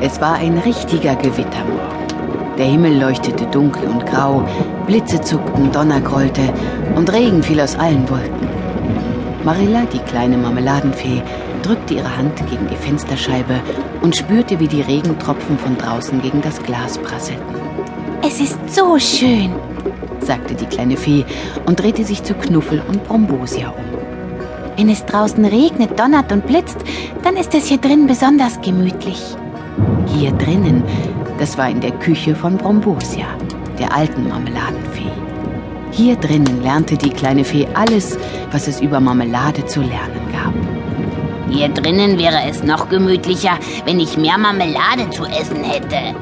Es war ein richtiger Gewittermorgen. Der Himmel leuchtete dunkel und grau, Blitze zuckten, Donner grollte und Regen fiel aus allen Wolken. Marilla, die kleine Marmeladenfee, drückte ihre Hand gegen die Fensterscheibe und spürte, wie die Regentropfen von draußen gegen das Glas prasselten. Es ist so schön, sagte die kleine Fee und drehte sich zu Knuffel und Brombosia um. Wenn es draußen regnet, donnert und blitzt, dann ist es hier drin besonders gemütlich. Hier drinnen, das war in der Küche von Brombosia, der alten Marmeladenfee. Hier drinnen lernte die kleine Fee alles, was es über Marmelade zu lernen gab. Hier drinnen wäre es noch gemütlicher, wenn ich mehr Marmelade zu essen hätte,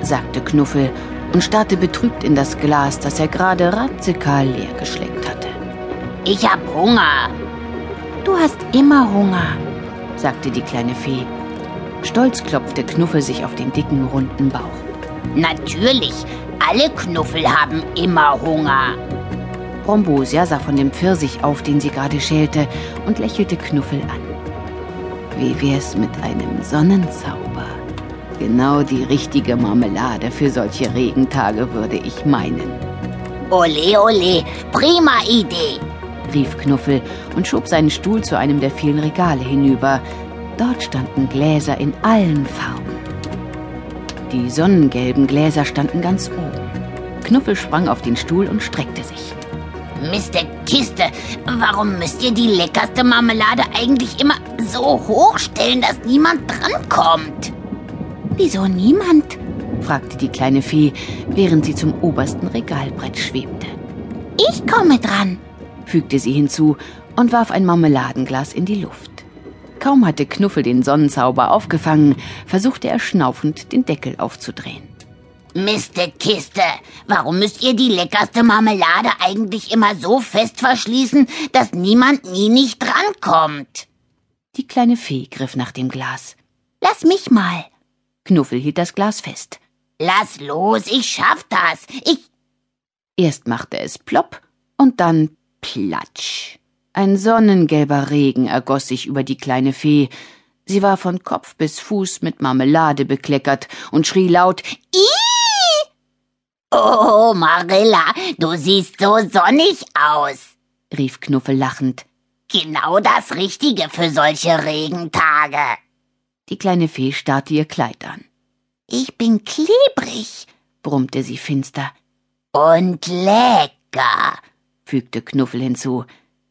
sagte Knuffel und starrte betrübt in das Glas, das er gerade radikal leer geschleckt hatte. Ich hab Hunger. Du hast immer Hunger, sagte die kleine Fee. Stolz klopfte Knuffel sich auf den dicken, runden Bauch. Natürlich, alle Knuffel haben immer Hunger. Brombosia sah von dem Pfirsich auf, den sie gerade schälte, und lächelte Knuffel an. Wie wär's mit einem Sonnenzauber? Genau die richtige Marmelade für solche Regentage, würde ich meinen. Ole, ole, prima Idee, rief Knuffel und schob seinen Stuhl zu einem der vielen Regale hinüber. Dort standen Gläser in allen Farben. Die sonnengelben Gläser standen ganz oben. Knuffel sprang auf den Stuhl und streckte sich. Mr. Kiste, warum müsst ihr die leckerste Marmelade eigentlich immer so hochstellen, dass niemand drankommt? Wieso niemand? fragte die kleine Fee, während sie zum obersten Regalbrett schwebte. Ich komme dran, fügte sie hinzu und warf ein Marmeladenglas in die Luft. Kaum hatte Knuffel den Sonnenzauber aufgefangen, versuchte er schnaufend, den Deckel aufzudrehen. Miste Kiste, warum müsst ihr die leckerste Marmelade eigentlich immer so fest verschließen, dass niemand nie nicht drankommt? Die kleine Fee griff nach dem Glas. Lass mich mal. Knuffel hielt das Glas fest. Lass los, ich schaff das. Ich. Erst machte es plopp und dann platsch. Ein sonnengelber Regen ergoss sich über die kleine Fee. Sie war von Kopf bis Fuß mit Marmelade bekleckert und schrie laut Ih! Oh, Marilla, du siehst so sonnig aus, rief Knuffel lachend. Genau das Richtige für solche Regentage. Die kleine Fee starrte ihr Kleid an. Ich bin klebrig, brummte sie finster. Und lecker, fügte Knuffel hinzu.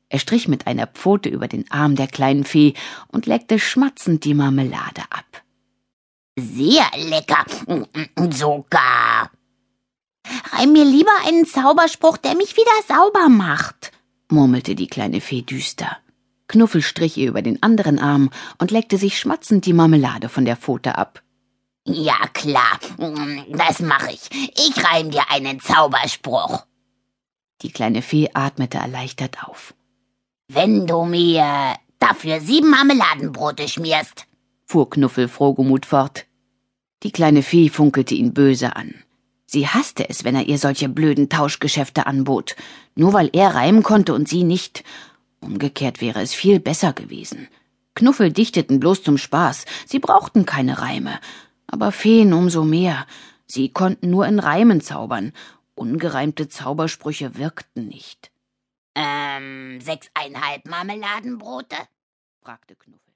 Er strich mit einer Pfote über den Arm der kleinen Fee und leckte schmatzend die Marmelade ab. Sehr lecker, sogar. Reim mir lieber einen Zauberspruch, der mich wieder sauber macht, murmelte die kleine Fee düster. Knuffel strich ihr über den anderen Arm und leckte sich schmatzend die Marmelade von der Pfote ab. Ja, klar, das mache ich. Ich reim dir einen Zauberspruch. Die kleine Fee atmete erleichtert auf. Wenn du mir dafür sieben Marmeladenbrote schmierst, fuhr Knuffel frohgemut fort. Die kleine Fee funkelte ihn böse an. Sie hasste es, wenn er ihr solche blöden Tauschgeschäfte anbot, nur weil er reimen konnte und sie nicht. Umgekehrt wäre es viel besser gewesen. Knuffel dichteten bloß zum Spaß, sie brauchten keine Reime. Aber Feen umso mehr. Sie konnten nur in Reimen zaubern. Ungereimte Zaubersprüche wirkten nicht. Ähm, sechseinhalb Marmeladenbrote? fragte Knuffel.